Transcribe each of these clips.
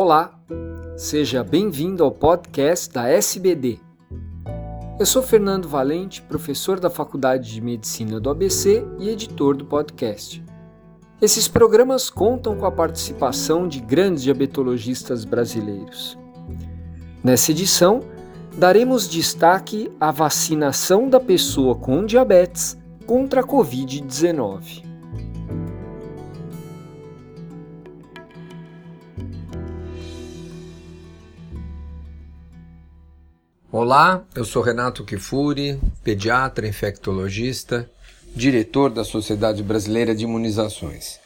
Olá, seja bem-vindo ao podcast da SBD. Eu sou Fernando Valente, professor da Faculdade de Medicina do ABC e editor do podcast. Esses programas contam com a participação de grandes diabetologistas brasileiros. Nessa edição, daremos destaque à vacinação da pessoa com diabetes contra a Covid-19. Olá, eu sou Renato Kifuri, pediatra, infectologista, diretor da Sociedade Brasileira de Imunizações.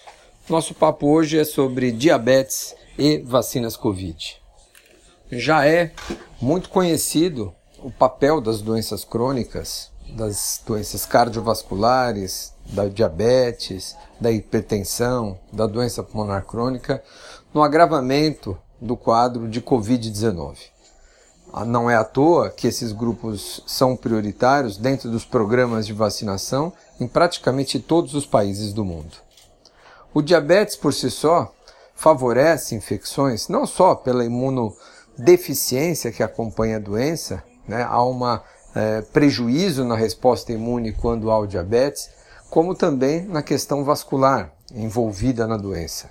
Nosso papo hoje é sobre diabetes e vacinas Covid. Já é muito conhecido o papel das doenças crônicas, das doenças cardiovasculares, da diabetes, da hipertensão, da doença pulmonar crônica, no agravamento do quadro de Covid-19. Ah, não é à toa que esses grupos são prioritários dentro dos programas de vacinação em praticamente todos os países do mundo. O diabetes por si só favorece infecções não só pela imunodeficiência que acompanha a doença, né, há um é, prejuízo na resposta imune quando há o diabetes, como também na questão vascular envolvida na doença.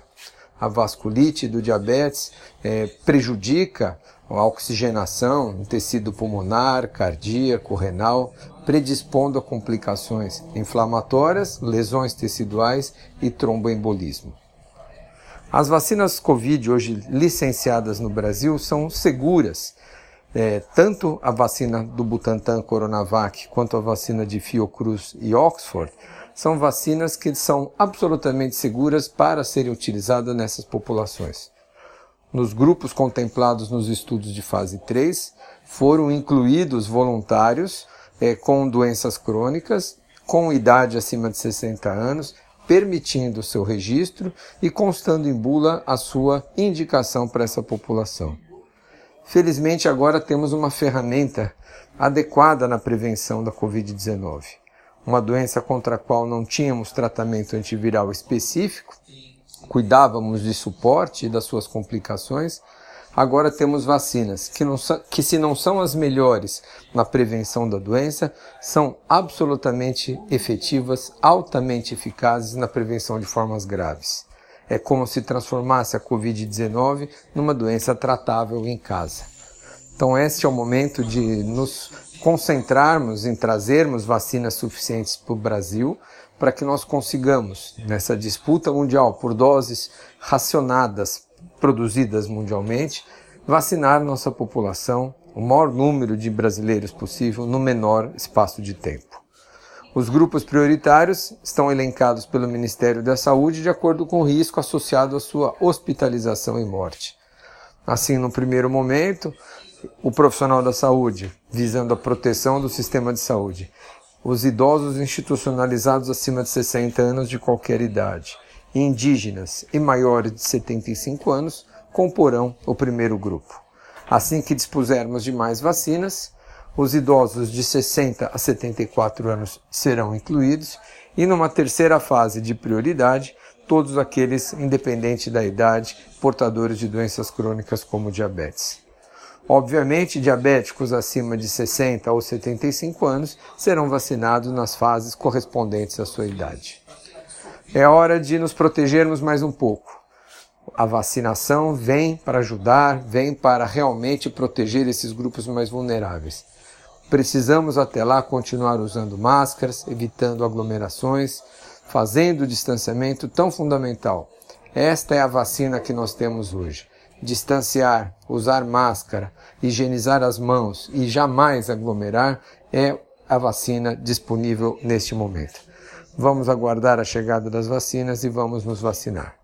A vasculite do diabetes é, prejudica a oxigenação no tecido pulmonar, cardíaco, renal, predispondo a complicações inflamatórias, lesões teciduais e tromboembolismo. As vacinas Covid hoje licenciadas no Brasil são seguras. É, tanto a vacina do Butantan Coronavac quanto a vacina de Fiocruz e Oxford são vacinas que são absolutamente seguras para serem utilizadas nessas populações. Nos grupos contemplados nos estudos de fase 3, foram incluídos voluntários é, com doenças crônicas, com idade acima de 60 anos, permitindo o seu registro e constando em bula a sua indicação para essa população. Felizmente, agora temos uma ferramenta adequada na prevenção da Covid-19, uma doença contra a qual não tínhamos tratamento antiviral específico cuidávamos de suporte e das suas complicações, agora temos vacinas que, não, que, se não são as melhores na prevenção da doença, são absolutamente efetivas, altamente eficazes na prevenção de formas graves. É como se transformasse a Covid-19 numa doença tratável em casa. Então, este é o momento de nos concentrarmos em trazermos vacinas suficientes para o Brasil para que nós consigamos, nessa disputa mundial por doses racionadas produzidas mundialmente, vacinar nossa população, o maior número de brasileiros possível, no menor espaço de tempo. Os grupos prioritários estão elencados pelo Ministério da Saúde de acordo com o risco associado à sua hospitalização e morte. Assim, no primeiro momento, o profissional da saúde, visando a proteção do sistema de saúde, os idosos institucionalizados acima de 60 anos de qualquer idade, indígenas e maiores de 75 anos comporão o primeiro grupo. Assim que dispusermos de mais vacinas, os idosos de 60 a 74 anos serão incluídos e numa terceira fase de prioridade, todos aqueles, independente da idade, portadores de doenças crônicas como diabetes. Obviamente, diabéticos acima de 60 ou 75 anos serão vacinados nas fases correspondentes à sua idade. É hora de nos protegermos mais um pouco. A vacinação vem para ajudar, vem para realmente proteger esses grupos mais vulneráveis. Precisamos até lá continuar usando máscaras, evitando aglomerações, fazendo o distanciamento tão fundamental. Esta é a vacina que nós temos hoje distanciar, usar máscara, higienizar as mãos e jamais aglomerar é a vacina disponível neste momento. Vamos aguardar a chegada das vacinas e vamos nos vacinar.